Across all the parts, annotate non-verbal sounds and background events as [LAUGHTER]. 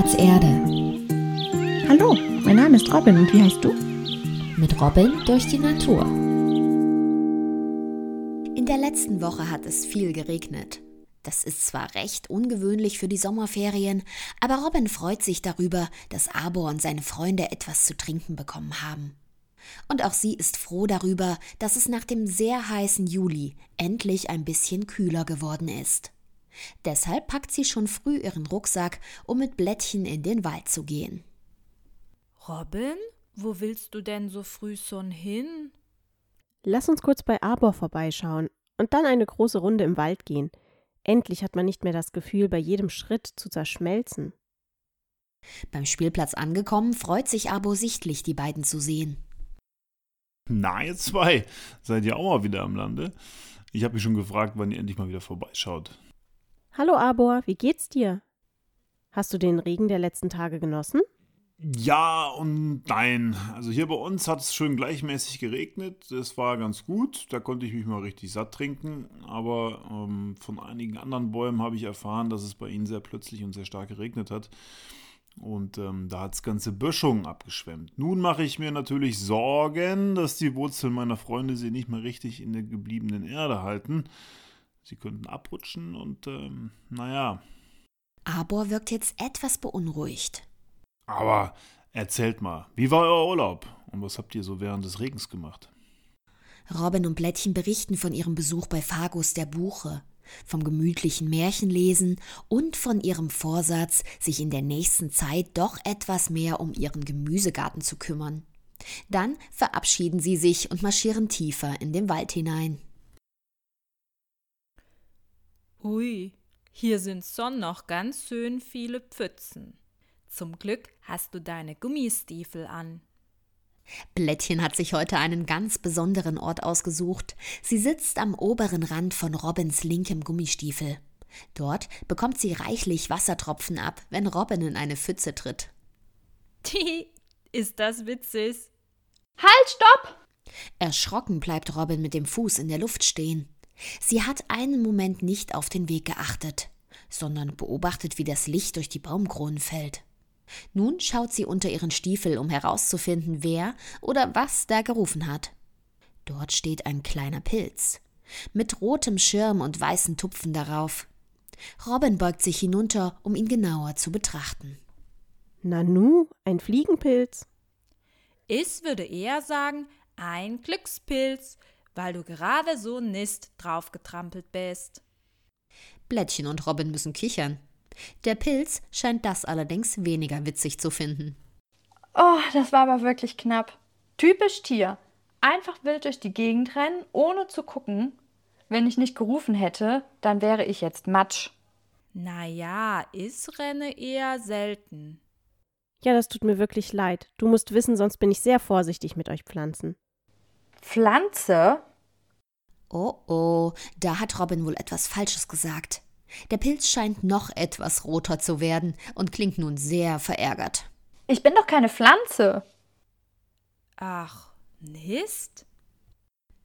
Spielplatz Erde. Hallo, mein Name ist Robin und wie heißt du? Mit Robin durch die Natur. In der letzten Woche hat es viel geregnet. Das ist zwar recht ungewöhnlich für die Sommerferien, aber Robin freut sich darüber, dass Arbor und seine Freunde etwas zu trinken bekommen haben. Und auch sie ist froh darüber, dass es nach dem sehr heißen Juli endlich ein bisschen kühler geworden ist. Deshalb packt sie schon früh ihren Rucksack, um mit Blättchen in den Wald zu gehen. Robin, wo willst du denn so früh schon hin? Lass uns kurz bei Arbor vorbeischauen und dann eine große Runde im Wald gehen. Endlich hat man nicht mehr das Gefühl, bei jedem Schritt zu zerschmelzen. Beim Spielplatz angekommen, freut sich Abo sichtlich, die beiden zu sehen. Na, ihr zwei, seid ihr auch mal wieder am Lande? Ich habe mich schon gefragt, wann ihr endlich mal wieder vorbeischaut. Hallo Arbor, wie geht's dir? Hast du den Regen der letzten Tage genossen? Ja und nein. Also hier bei uns hat es schön gleichmäßig geregnet. Das war ganz gut. Da konnte ich mich mal richtig satt trinken. Aber ähm, von einigen anderen Bäumen habe ich erfahren, dass es bei ihnen sehr plötzlich und sehr stark geregnet hat. Und ähm, da hat es ganze Böschungen abgeschwemmt. Nun mache ich mir natürlich Sorgen, dass die Wurzeln meiner Freunde sie nicht mehr richtig in der gebliebenen Erde halten. Sie könnten abrutschen und ähm, naja. Arbor wirkt jetzt etwas beunruhigt. Aber erzählt mal, wie war euer Urlaub und was habt ihr so während des Regens gemacht? Robin und Blättchen berichten von ihrem Besuch bei Fagus der Buche, vom gemütlichen Märchenlesen und von ihrem Vorsatz, sich in der nächsten Zeit doch etwas mehr um ihren Gemüsegarten zu kümmern. Dann verabschieden sie sich und marschieren tiefer in den Wald hinein. Ui, hier sind schon noch ganz schön viele Pfützen. Zum Glück hast du deine Gummistiefel an. Blättchen hat sich heute einen ganz besonderen Ort ausgesucht. Sie sitzt am oberen Rand von Robins linkem Gummistiefel. Dort bekommt sie reichlich Wassertropfen ab, wenn Robin in eine Pfütze tritt. [LAUGHS] Tihi, ist das witzig? Halt, stopp! Erschrocken bleibt Robin mit dem Fuß in der Luft stehen. Sie hat einen Moment nicht auf den Weg geachtet, sondern beobachtet, wie das Licht durch die Baumkronen fällt. Nun schaut sie unter ihren Stiefel, um herauszufinden, wer oder was da gerufen hat. Dort steht ein kleiner Pilz, mit rotem Schirm und weißen Tupfen darauf. Robin beugt sich hinunter, um ihn genauer zu betrachten. Nanu, ein Fliegenpilz. Ich würde eher sagen, ein Glückspilz, weil du gerade so Nist draufgetrampelt bist. Blättchen und Robin müssen kichern. Der Pilz scheint das allerdings weniger witzig zu finden. Oh, das war aber wirklich knapp. Typisch Tier. Einfach wild durch die Gegend rennen, ohne zu gucken. Wenn ich nicht gerufen hätte, dann wäre ich jetzt Matsch. Na ja, ich renne eher selten. Ja, das tut mir wirklich leid. Du musst wissen, sonst bin ich sehr vorsichtig mit euch Pflanzen. Pflanze? Oh oh, da hat Robin wohl etwas Falsches gesagt. Der Pilz scheint noch etwas roter zu werden und klingt nun sehr verärgert. Ich bin doch keine Pflanze. Ach, Mist?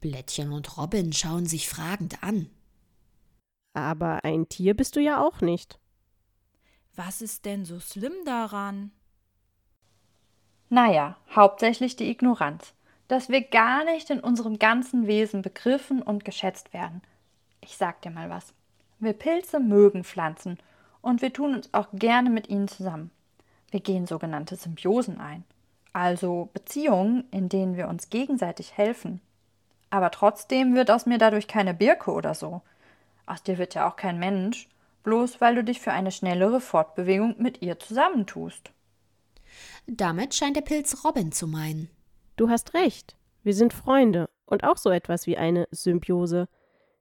Blättchen und Robin schauen sich fragend an. Aber ein Tier bist du ja auch nicht. Was ist denn so schlimm daran? Naja, hauptsächlich die Ignoranz, dass wir gar nicht in unserem ganzen Wesen begriffen und geschätzt werden. Ich sag dir mal was. Wir Pilze mögen Pflanzen und wir tun uns auch gerne mit ihnen zusammen. Wir gehen sogenannte Symbiosen ein, also Beziehungen, in denen wir uns gegenseitig helfen. Aber trotzdem wird aus mir dadurch keine Birke oder so. Aus dir wird ja auch kein Mensch, bloß weil du dich für eine schnellere Fortbewegung mit ihr zusammentust. Damit scheint der Pilz Robin zu meinen. Du hast recht. Wir sind Freunde und auch so etwas wie eine Symbiose.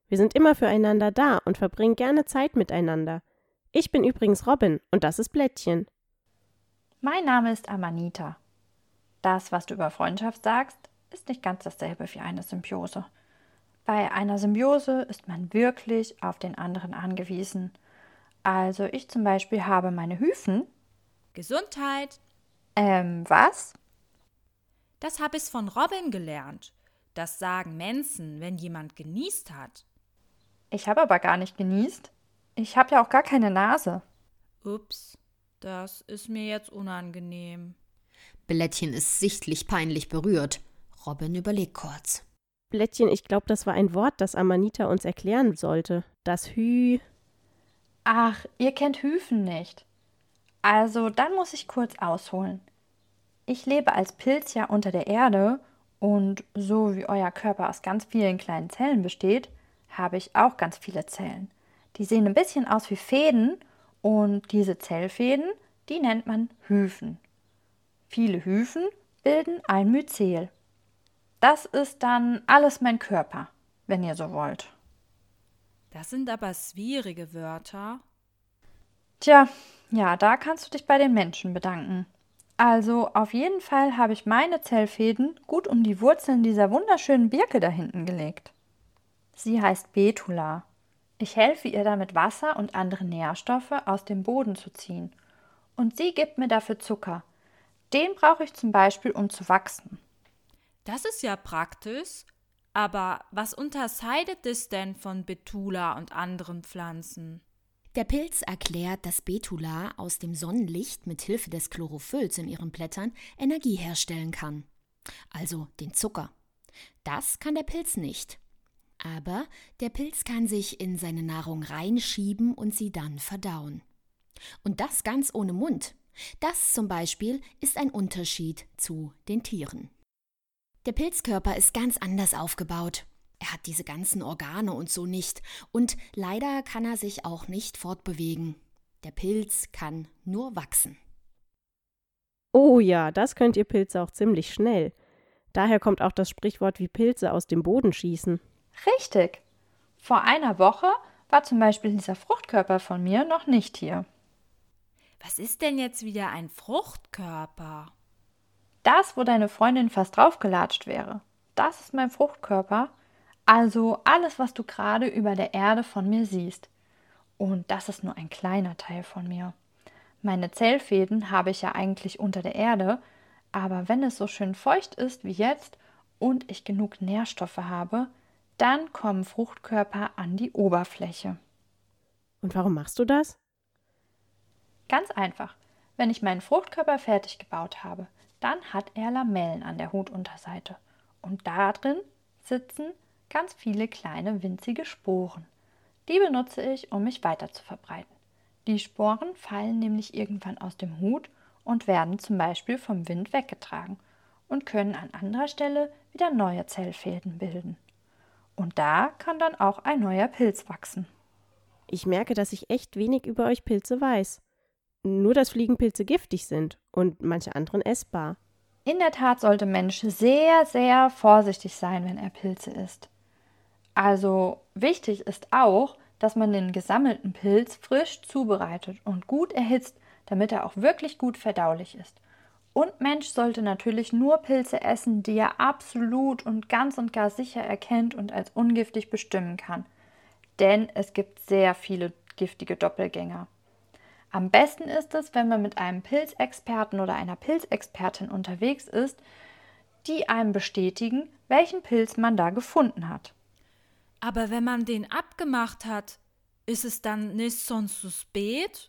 Wir sind immer füreinander da und verbringen gerne Zeit miteinander. Ich bin übrigens Robin und das ist Blättchen. Mein Name ist Amanita. Das, was du über Freundschaft sagst, ist nicht ganz dasselbe wie eine Symbiose. Bei einer Symbiose ist man wirklich auf den anderen angewiesen. Also ich zum Beispiel habe meine Hyphen. Gesundheit. Ähm, was? Das habe ich von Robin gelernt. Das sagen Menschen, wenn jemand genießt hat. Ich habe aber gar nicht genießt. Ich habe ja auch gar keine Nase. Ups, Das ist mir jetzt unangenehm. Blättchen ist sichtlich peinlich berührt. Robin überlegt kurz. Blättchen, ich glaube, das war ein Wort, das Amanita uns erklären sollte. Das Hü. Ach, ihr kennt Hüfen nicht. Also, dann muss ich kurz ausholen. Ich lebe als Pilz ja unter der Erde und so wie euer Körper aus ganz vielen kleinen Zellen besteht, habe ich auch ganz viele Zellen. Die sehen ein bisschen aus wie Fäden und diese Zellfäden, die nennt man Hyphen. Viele Hyphen bilden ein Myzel. Das ist dann alles mein Körper, wenn ihr so wollt. Das sind aber schwierige Wörter. Tja, ja, da kannst du dich bei den Menschen bedanken. Also auf jeden Fall habe ich meine Zellfäden gut um die Wurzeln dieser wunderschönen Birke da hinten gelegt. Sie heißt Betula. Ich helfe ihr damit Wasser und andere Nährstoffe aus dem Boden zu ziehen. Und sie gibt mir dafür Zucker. Den brauche ich zum Beispiel, um zu wachsen. Das ist ja praktisch. Aber was unterscheidet es denn von Betula und anderen Pflanzen? Der Pilz erklärt, dass Betula aus dem Sonnenlicht mit Hilfe des Chlorophylls in ihren Blättern Energie herstellen kann. Also den Zucker. Das kann der Pilz nicht. Aber der Pilz kann sich in seine Nahrung reinschieben und sie dann verdauen. Und das ganz ohne Mund. Das zum Beispiel ist ein Unterschied zu den Tieren. Der Pilzkörper ist ganz anders aufgebaut. Er hat diese ganzen Organe und so nicht. Und leider kann er sich auch nicht fortbewegen. Der Pilz kann nur wachsen. Oh ja, das könnt ihr Pilze auch ziemlich schnell. Daher kommt auch das Sprichwort wie Pilze aus dem Boden schießen. Richtig. Vor einer Woche war zum Beispiel dieser Fruchtkörper von mir noch nicht hier. Was ist denn jetzt wieder ein Fruchtkörper? Das, wo deine Freundin fast draufgelatscht wäre. Das ist mein Fruchtkörper. Also alles, was du gerade über der Erde von mir siehst. Und das ist nur ein kleiner Teil von mir. Meine Zellfäden habe ich ja eigentlich unter der Erde, aber wenn es so schön feucht ist wie jetzt und ich genug Nährstoffe habe, dann kommen Fruchtkörper an die Oberfläche. Und warum machst du das? Ganz einfach. Wenn ich meinen Fruchtkörper fertig gebaut habe, dann hat er Lamellen an der Hutunterseite. Und darin sitzen ganz viele kleine winzige Sporen. Die benutze ich, um mich weiter zu verbreiten. Die Sporen fallen nämlich irgendwann aus dem Hut und werden zum Beispiel vom Wind weggetragen und können an anderer Stelle wieder neue Zellfäden bilden. Und da kann dann auch ein neuer Pilz wachsen. Ich merke, dass ich echt wenig über euch Pilze weiß. Nur, dass Fliegenpilze giftig sind und manche anderen essbar. In der Tat sollte Mensch sehr, sehr vorsichtig sein, wenn er Pilze isst. Also wichtig ist auch, dass man den gesammelten Pilz frisch zubereitet und gut erhitzt, damit er auch wirklich gut verdaulich ist. Und Mensch sollte natürlich nur Pilze essen, die er absolut und ganz und gar sicher erkennt und als ungiftig bestimmen kann. Denn es gibt sehr viele giftige Doppelgänger. Am besten ist es, wenn man mit einem Pilzexperten oder einer Pilzexpertin unterwegs ist, die einem bestätigen, welchen Pilz man da gefunden hat. Aber wenn man den abgemacht hat, ist es dann nicht sonst zu spät?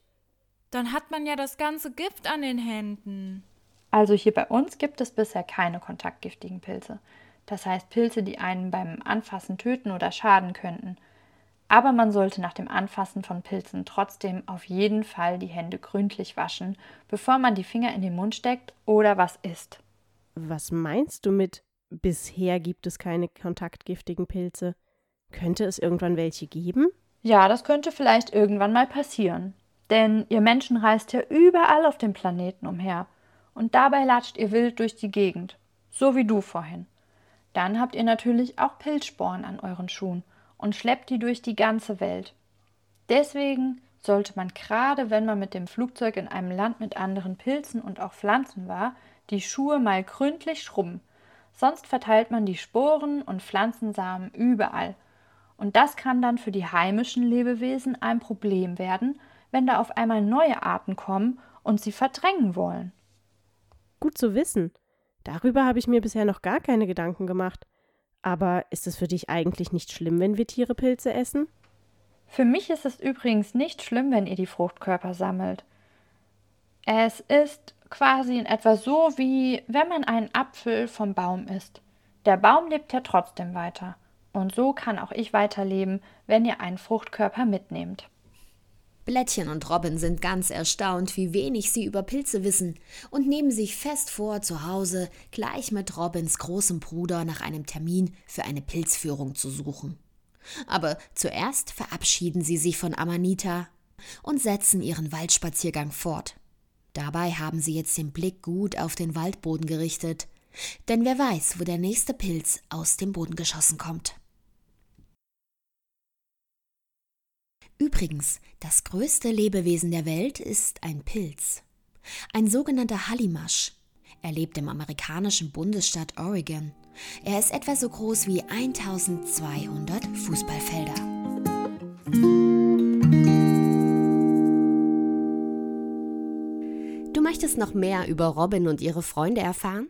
Dann hat man ja das ganze Gift an den Händen. Also hier bei uns gibt es bisher keine kontaktgiftigen Pilze. Das heißt Pilze, die einen beim Anfassen töten oder schaden könnten. Aber man sollte nach dem Anfassen von Pilzen trotzdem auf jeden Fall die Hände gründlich waschen, bevor man die Finger in den Mund steckt oder was isst. Was meinst du mit bisher gibt es keine kontaktgiftigen Pilze? Könnte es irgendwann welche geben? Ja, das könnte vielleicht irgendwann mal passieren. Denn ihr Menschen reist ja überall auf dem Planeten umher. Und dabei latscht ihr wild durch die Gegend. So wie du vorhin. Dann habt ihr natürlich auch Pilzsporen an euren Schuhen und schleppt die durch die ganze Welt. Deswegen sollte man gerade, wenn man mit dem Flugzeug in einem Land mit anderen Pilzen und auch Pflanzen war, die Schuhe mal gründlich schrubben. Sonst verteilt man die Sporen und Pflanzensamen überall und das kann dann für die heimischen Lebewesen ein Problem werden, wenn da auf einmal neue Arten kommen und sie verdrängen wollen. Gut zu wissen. Darüber habe ich mir bisher noch gar keine Gedanken gemacht. Aber ist es für dich eigentlich nicht schlimm, wenn wir Tiere Pilze essen? Für mich ist es übrigens nicht schlimm, wenn ihr die Fruchtkörper sammelt. Es ist quasi in etwa so, wie wenn man einen Apfel vom Baum isst. Der Baum lebt ja trotzdem weiter. Und so kann auch ich weiterleben, wenn ihr einen Fruchtkörper mitnehmt. Blättchen und Robin sind ganz erstaunt, wie wenig sie über Pilze wissen und nehmen sich fest vor, zu Hause gleich mit Robins großem Bruder nach einem Termin für eine Pilzführung zu suchen. Aber zuerst verabschieden sie sich von Amanita und setzen ihren Waldspaziergang fort. Dabei haben sie jetzt den Blick gut auf den Waldboden gerichtet, denn wer weiß, wo der nächste Pilz aus dem Boden geschossen kommt. Übrigens, das größte Lebewesen der Welt ist ein Pilz. Ein sogenannter Hallimasch. Er lebt im amerikanischen Bundesstaat Oregon. Er ist etwa so groß wie 1200 Fußballfelder. Du möchtest noch mehr über Robin und ihre Freunde erfahren?